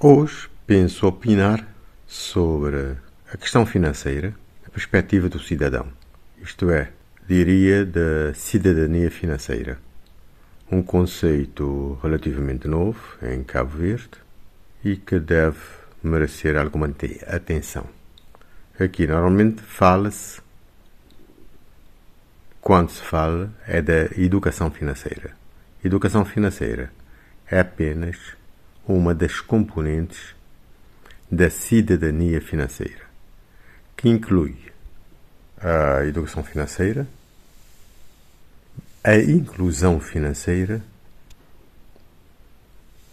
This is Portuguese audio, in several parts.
Hoje penso opinar sobre a questão financeira, a perspectiva do cidadão, isto é, diria da cidadania financeira, um conceito relativamente novo em Cabo Verde e que deve merecer alguma atenção. Aqui normalmente fala-se, quando se fala, é da educação financeira. Educação financeira é apenas uma das componentes da cidadania financeira, que inclui a educação financeira, a inclusão financeira,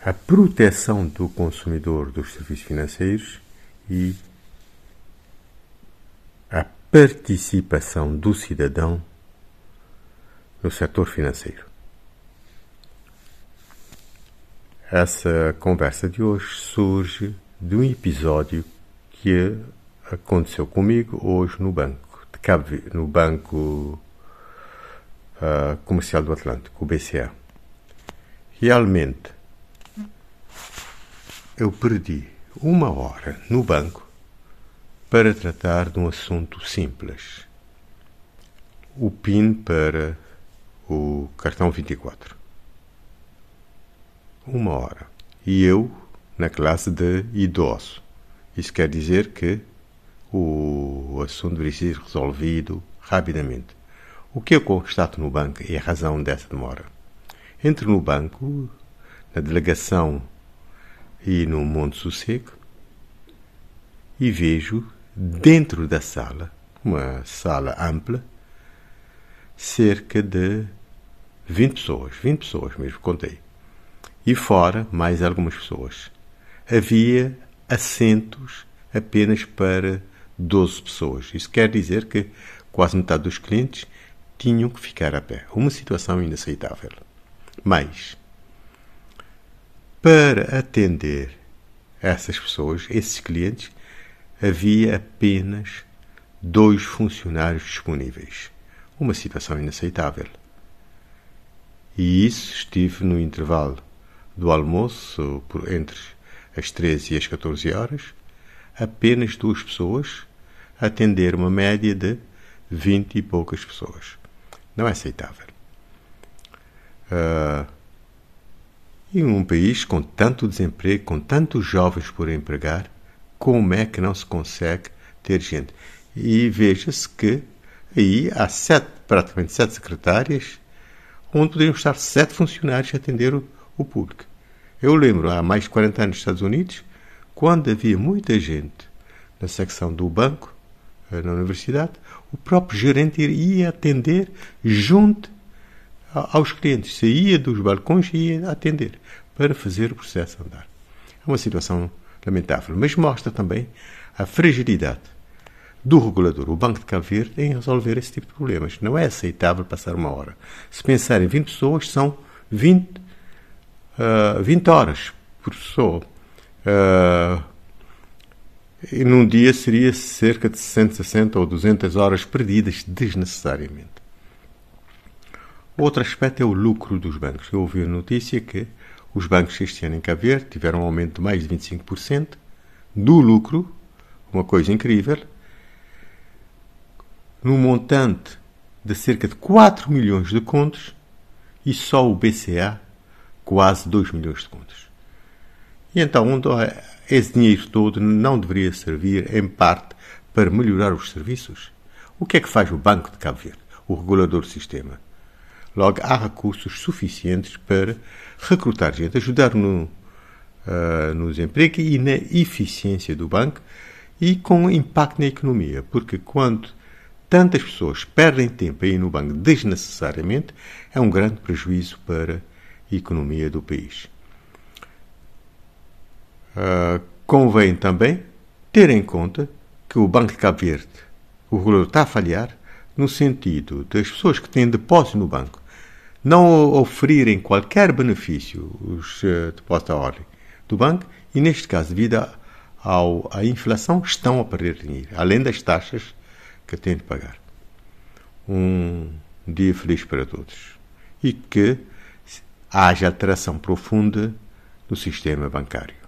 a proteção do consumidor dos serviços financeiros e a participação do cidadão no setor financeiro. Essa conversa de hoje surge de um episódio que aconteceu comigo hoje no banco, de Cabo, no Banco uh, Comercial do Atlântico, o BCA. Realmente, eu perdi uma hora no banco para tratar de um assunto simples. O PIN para o cartão 24 uma hora. E eu na classe de idoso. Isso quer dizer que o assunto deveria ser resolvido rapidamente. O que eu constato no banco é a razão dessa demora. Entro no banco, na delegação e no Monte Sossego e vejo dentro da sala, uma sala ampla, cerca de 20 pessoas, 20 pessoas mesmo, contei e fora mais algumas pessoas. Havia assentos apenas para 12 pessoas. Isso quer dizer que quase metade dos clientes tinham que ficar a pé. Uma situação inaceitável. Mas, para atender essas pessoas, esses clientes, havia apenas dois funcionários disponíveis. Uma situação inaceitável. E isso estive no intervalo do almoço, entre as 13 e as 14 horas, apenas duas pessoas atender uma média de 20 e poucas pessoas. Não é aceitável. Uh, e num país com tanto desemprego, com tantos jovens por empregar, como é que não se consegue ter gente? E veja-se que aí há sete, praticamente sete secretárias, onde poderiam estar sete funcionários a atender o, o público. Eu lembro, há mais de 40 anos nos Estados Unidos, quando havia muita gente na secção do banco, eh, na universidade, o próprio gerente ia atender junto aos clientes. Saía dos balcões e ia atender para fazer o processo andar. É uma situação lamentável, mas mostra também a fragilidade do regulador, o Banco de Cabo Verde, em resolver esse tipo de problemas. Não é aceitável passar uma hora. Se pensar em 20 pessoas, são 20 uh, ah, 20 horas por pessoa. Uh, e num dia seria cerca de 160 ou 200 horas perdidas desnecessariamente. Outro aspecto é o lucro dos bancos. Eu ouvi a notícia que os bancos este ano em Cabo Verde tiveram um aumento de mais de 25% do lucro, uma coisa incrível, num montante de cerca de 4 milhões de contos e só o BCA quase 2 milhões de contas. E então, esse dinheiro todo não deveria servir, em parte, para melhorar os serviços? O que é que faz o Banco de Cabo Verde, o regulador do sistema? Logo, há recursos suficientes para recrutar gente, ajudar no, uh, no desemprego e na eficiência do banco e com impacto na economia, porque quando tantas pessoas perdem tempo aí no banco desnecessariamente, é um grande prejuízo para economia do país. Uh, convém também ter em conta que o Banco de Cabo Verde, o regulador está a falhar no sentido das pessoas que têm depósito no banco não oferirem qualquer benefício os uh, depósitos à ordem do banco e, neste caso, devido ao, à inflação, estão a perder dinheiro, além das taxas que têm de pagar. Um dia feliz para todos. E que haja alteração profunda no sistema bancário.